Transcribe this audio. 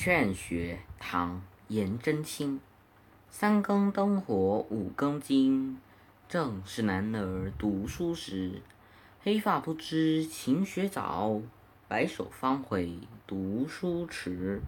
劝学唐颜真卿。三更灯火五更鸡正是男儿读书时。黑发不知勤学早白首方悔读书迟。